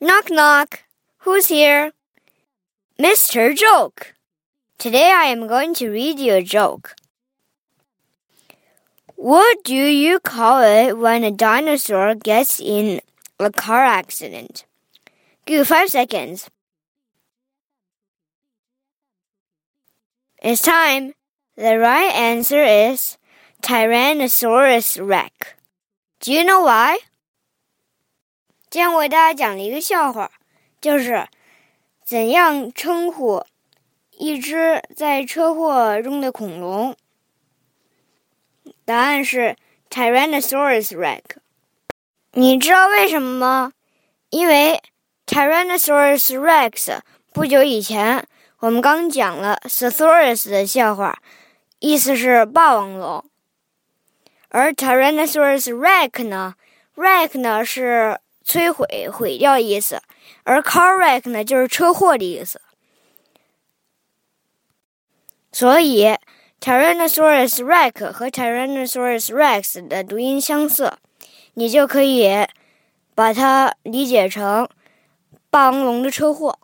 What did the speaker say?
Knock knock. Who's here? Mr. Joke. Today I am going to read you a joke. What do you call it when a dinosaur gets in a car accident? Give you five seconds. It's time. The right answer is Tyrannosaurus Rex. Do you know why? 今天我给大家讲了一个笑话，就是怎样称呼一只在车祸中的恐龙。答案是 Tyrannosaurus Rex。你知道为什么吗？因为 Tyrannosaurus Rex 不久以前我们刚讲了 Saurus 的笑话，意思是霸王龙。而 Tyrannosaurus Rex 呢，Rex 呢是摧毁、毁掉意思，而 car wreck 呢就是车祸的意思。所以 Tyrannosaurus Rex 和 Tyrannosaurus Rex 的读音相似，你就可以把它理解成霸王龙的车祸。